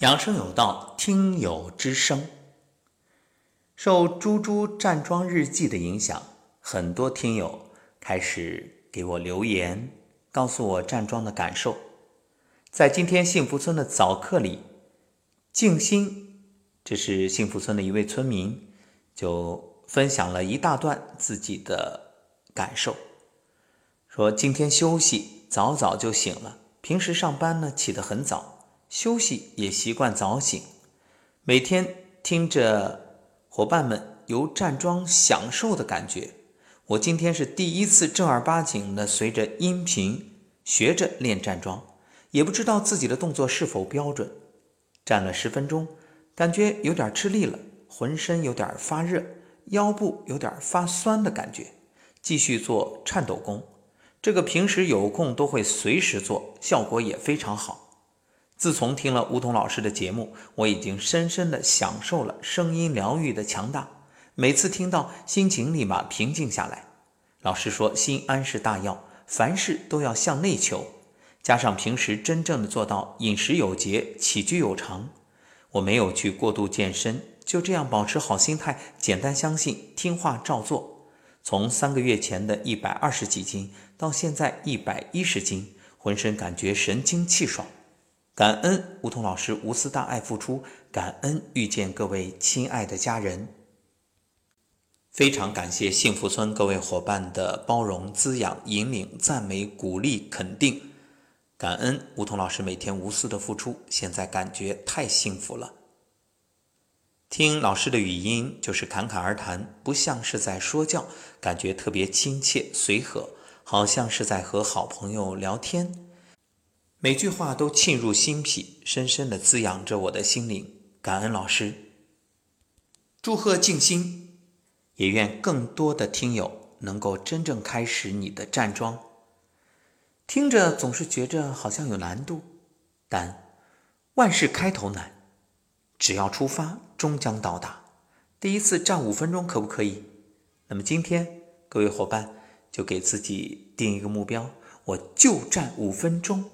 养生有道，听友之声。受猪猪站桩日记的影响，很多听友开始给我留言，告诉我站桩的感受。在今天幸福村的早课里，静心，这是幸福村的一位村民，就分享了一大段自己的感受，说今天休息，早早就醒了。平时上班呢，起得很早。休息也习惯早醒，每天听着伙伴们由站桩享受的感觉。我今天是第一次正儿八经的随着音频学着练站桩，也不知道自己的动作是否标准。站了十分钟，感觉有点吃力了，浑身有点发热，腰部有点发酸的感觉。继续做颤抖功，这个平时有空都会随时做，效果也非常好。自从听了梧桐老师的节目，我已经深深地享受了声音疗愈的强大。每次听到，心情立马平静下来。老师说，心安是大药，凡事都要向内求。加上平时真正的做到饮食有节、起居有常，我没有去过度健身，就这样保持好心态，简单相信，听话照做。从三个月前的一百二十几斤，到现在一百一十斤，浑身感觉神清气爽。感恩梧桐老师无私大爱付出，感恩遇见各位亲爱的家人。非常感谢幸福村各位伙伴的包容、滋养、引领、赞美、鼓励、肯定。感恩梧桐老师每天无私的付出，现在感觉太幸福了。听老师的语音就是侃侃而谈，不像是在说教，感觉特别亲切随和，好像是在和好朋友聊天。每句话都沁入心脾，深深的滋养着我的心灵。感恩老师，祝贺静心，也愿更多的听友能够真正开始你的站桩。听着总是觉着好像有难度，但万事开头难，只要出发，终将到达。第一次站五分钟可不可以？那么今天各位伙伴就给自己定一个目标，我就站五分钟。